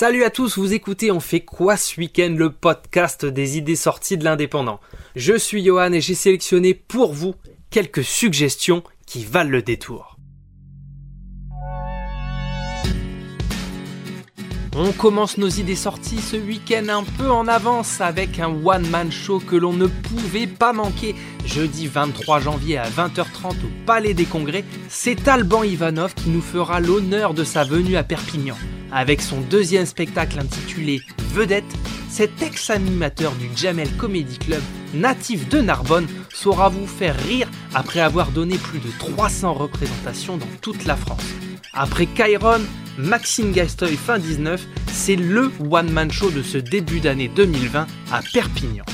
Salut à tous, vous écoutez On fait quoi ce week-end le podcast des idées sorties de l'indépendant. Je suis Johan et j'ai sélectionné pour vous quelques suggestions qui valent le détour. On commence nos idées sorties ce week-end un peu en avance avec un one-man show que l'on ne pouvait pas manquer. Jeudi 23 janvier à 20h30 au Palais des Congrès, c'est Alban Ivanov qui nous fera l'honneur de sa venue à Perpignan. Avec son deuxième spectacle intitulé Vedette, cet ex-animateur du Jamel Comedy Club, natif de Narbonne, saura vous faire rire après avoir donné plus de 300 représentations dans toute la France. Après Kyron, Maxime Gastoy fin 19, c'est le one-man show de ce début d'année 2020 à Perpignan.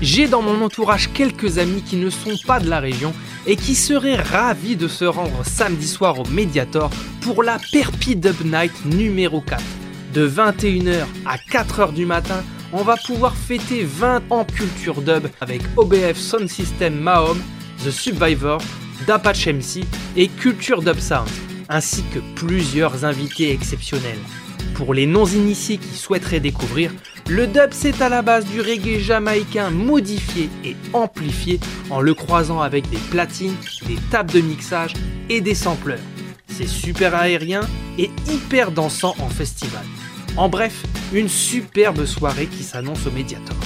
J'ai dans mon entourage quelques amis qui ne sont pas de la région et qui seraient ravis de se rendre samedi soir au Mediator pour la Perpi Dub Night numéro 4. De 21h à 4h du matin, on va pouvoir fêter 20 ans culture dub avec OBF Sound System Mahom, The Survivor, d'Apache MC et Culture Dub Sound, ainsi que plusieurs invités exceptionnels. Pour les non-initiés qui souhaiteraient découvrir, le dub c'est à la base du reggae jamaïcain modifié et amplifié en le croisant avec des platines, des tables de mixage et des sampleurs. C'est super aérien et hyper dansant en festival. En bref, une superbe soirée qui s'annonce au Mediator.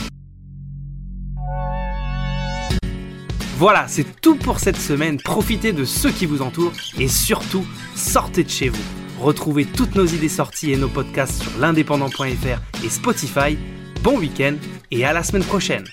Voilà, c'est tout pour cette semaine. Profitez de ceux qui vous entourent et surtout, sortez de chez vous. Retrouvez toutes nos idées sorties et nos podcasts sur l'indépendant.fr et Spotify. Bon week-end et à la semaine prochaine.